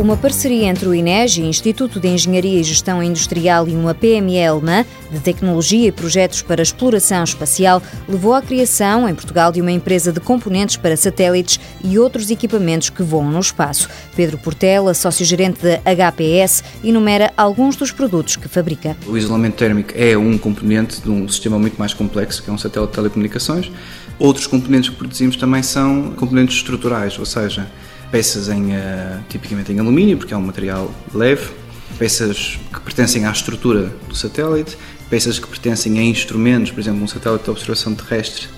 Uma parceria entre o INEG, Instituto de Engenharia e Gestão Industrial, e uma PME alemã de tecnologia e projetos para exploração espacial levou à criação, em Portugal, de uma empresa de componentes para satélites e outros equipamentos que voam no espaço. Pedro Portela, sócio-gerente da HPS, enumera alguns dos produtos que fabrica. O isolamento térmico é um componente de um sistema muito mais complexo, que é um satélite de telecomunicações. Outros componentes que produzimos também são componentes estruturais, ou seja, peças em, uh, tipicamente em alumínio, porque é um material leve, peças que pertencem à estrutura do satélite, peças que pertencem a instrumentos, por exemplo, um satélite de observação terrestre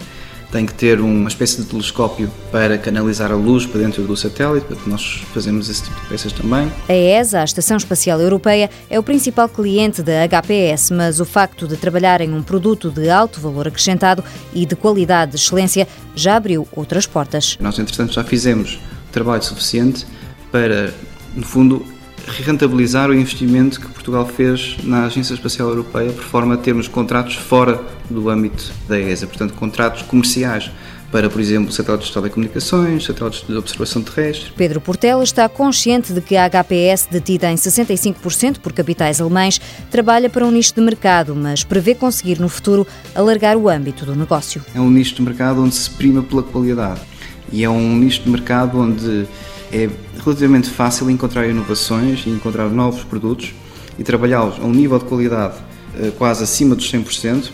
tem que ter uma espécie de telescópio para canalizar a luz para dentro do satélite, portanto nós fazemos esse tipo de peças também. A ESA, a Estação Espacial Europeia, é o principal cliente da HPS, mas o facto de trabalhar em um produto de alto valor acrescentado e de qualidade de excelência já abriu outras portas. Nós, entretanto, já fizemos trabalho suficiente para, no fundo, rentabilizar o investimento que Portugal fez na Agência Espacial Europeia, por forma a termos contratos fora do âmbito da ESA, portanto, contratos comerciais para, por exemplo, satélites de telecomunicações, satélites de observação terrestre. Pedro Portela está consciente de que a HPS, detida em 65% por capitais alemães, trabalha para um nicho de mercado, mas prevê conseguir no futuro alargar o âmbito do negócio. É um nicho de mercado onde se prima pela qualidade e é um nicho de mercado onde é relativamente fácil encontrar inovações e encontrar novos produtos e trabalhá-los a um nível de qualidade eh, quase acima dos 100%,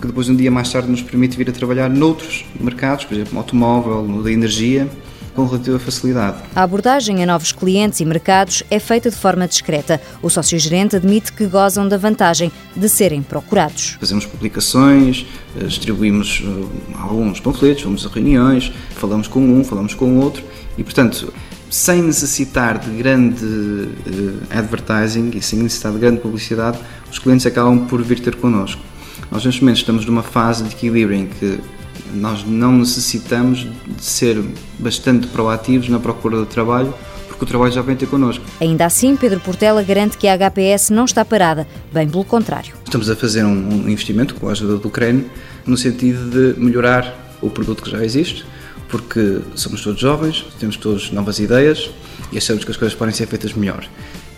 que depois um dia mais tarde nos permite vir a trabalhar noutros mercados, por exemplo, no automóvel, no da energia, com relativa facilidade. A abordagem a novos clientes e mercados é feita de forma discreta. O sócio-gerente admite que gozam da vantagem de serem procurados. Fazemos publicações, eh, distribuímos eh, alguns panfletos, vamos a reuniões, falamos com um, falamos com outro e, portanto, sem necessitar de grande uh, advertising e sem necessitar de grande publicidade, os clientes acabam por vir ter connosco. Nós, neste momento, estamos numa fase de equilíbrio em que nós não necessitamos de ser bastante proativos na procura de trabalho, porque o trabalho já vem ter connosco. Ainda assim, Pedro Portela garante que a HPS não está parada, bem pelo contrário. Estamos a fazer um investimento com a ajuda do Ucrânia no sentido de melhorar o produto que já existe, porque somos todos jovens, temos todos novas ideias e achamos que as coisas podem ser feitas melhor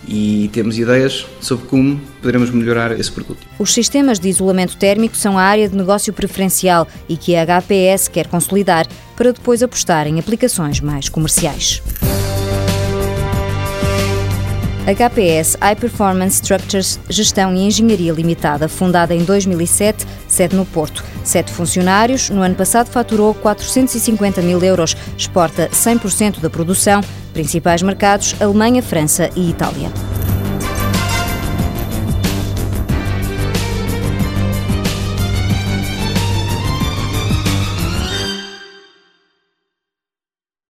e temos ideias sobre como poderemos melhorar esse produto. Os sistemas de isolamento térmico são a área de negócio preferencial e que a HPS quer consolidar para depois apostar em aplicações mais comerciais. HPS High Performance Structures Gestão e Engenharia Limitada, fundada em 2007, sede no Porto. Sete funcionários, no ano passado faturou 450 mil euros, exporta 100% da produção, principais mercados Alemanha, França e Itália.